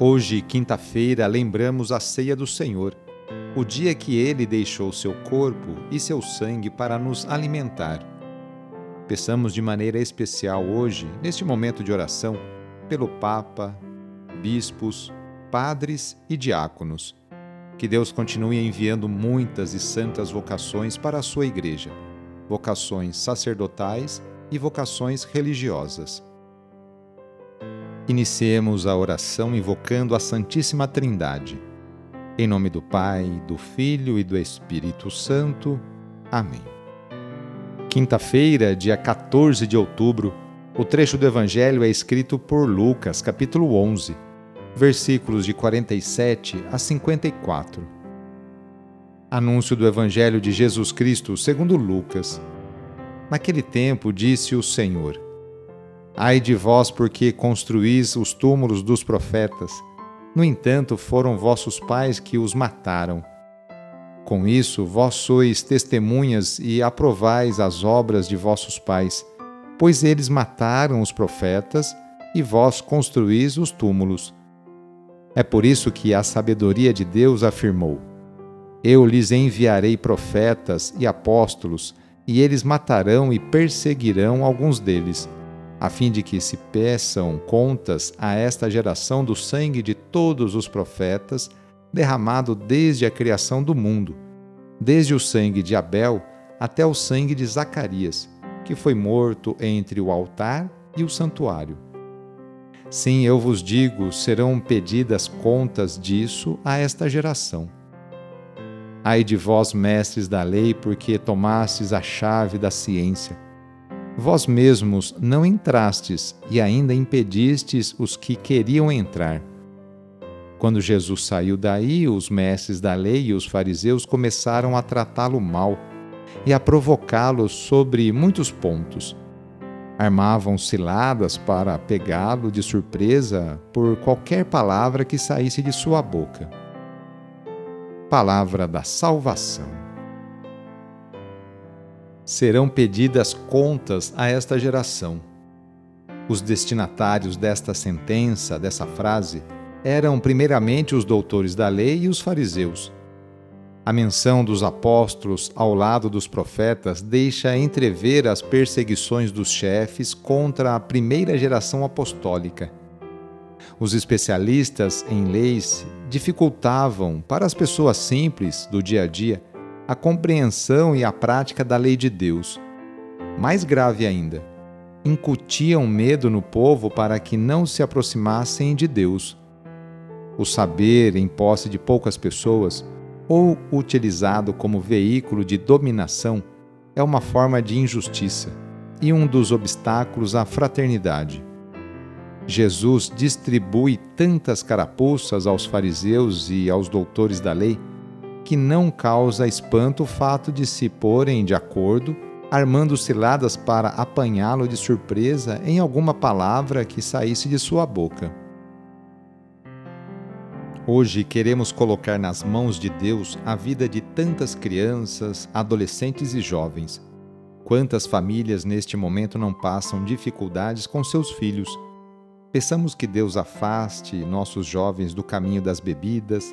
Hoje, quinta-feira, lembramos a ceia do Senhor, o dia que ele deixou seu corpo e seu sangue para nos alimentar. Peçamos de maneira especial hoje, neste momento de oração, pelo Papa, bispos, padres e diáconos. Que Deus continue enviando muitas e santas vocações para a sua igreja, vocações sacerdotais e vocações religiosas. Iniciemos a oração invocando a Santíssima Trindade. Em nome do Pai, do Filho e do Espírito Santo. Amém. Quinta-feira, dia 14 de outubro, o trecho do Evangelho é escrito por Lucas, capítulo 11, versículos de 47 a 54. Anúncio do Evangelho de Jesus Cristo segundo Lucas. Naquele tempo disse o Senhor: Ai de vós, porque construís os túmulos dos profetas. No entanto, foram vossos pais que os mataram. Com isso, vós sois testemunhas e aprovais as obras de vossos pais, pois eles mataram os profetas e vós construís os túmulos. É por isso que a sabedoria de Deus afirmou: Eu lhes enviarei profetas e apóstolos, e eles matarão e perseguirão alguns deles a fim de que se peçam contas a esta geração do sangue de todos os profetas, derramado desde a criação do mundo, desde o sangue de Abel até o sangue de Zacarias, que foi morto entre o altar e o santuário. Sim, eu vos digo, serão pedidas contas disso a esta geração. Ai de vós, mestres da lei, porque tomastes a chave da ciência Vós mesmos não entrastes e ainda impedistes os que queriam entrar. Quando Jesus saiu daí, os mestres da lei e os fariseus começaram a tratá-lo mal e a provocá-lo sobre muitos pontos. Armavam ciladas para pegá-lo de surpresa por qualquer palavra que saísse de sua boca. Palavra da Salvação serão pedidas contas a esta geração. Os destinatários desta sentença, dessa frase, eram primeiramente os doutores da lei e os fariseus. A menção dos apóstolos ao lado dos profetas deixa entrever as perseguições dos chefes contra a primeira geração apostólica. Os especialistas em leis dificultavam, para as pessoas simples do dia a dia, a compreensão e a prática da lei de Deus. Mais grave ainda, incutiam medo no povo para que não se aproximassem de Deus. O saber em posse de poucas pessoas, ou utilizado como veículo de dominação, é uma forma de injustiça e um dos obstáculos à fraternidade. Jesus distribui tantas carapuças aos fariseus e aos doutores da lei que não causa espanto o fato de se porem de acordo, armando ciladas para apanhá-lo de surpresa em alguma palavra que saísse de sua boca. Hoje queremos colocar nas mãos de Deus a vida de tantas crianças, adolescentes e jovens. Quantas famílias neste momento não passam dificuldades com seus filhos? Peçamos que Deus afaste nossos jovens do caminho das bebidas,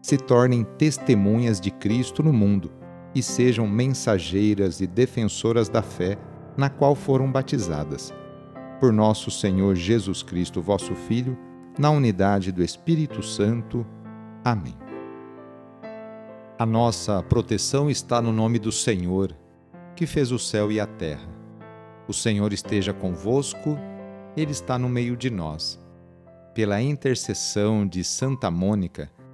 se tornem testemunhas de Cristo no mundo e sejam mensageiras e defensoras da fé na qual foram batizadas. Por nosso Senhor Jesus Cristo, vosso Filho, na unidade do Espírito Santo. Amém. A nossa proteção está no nome do Senhor, que fez o céu e a terra. O Senhor esteja convosco, Ele está no meio de nós. Pela intercessão de Santa Mônica,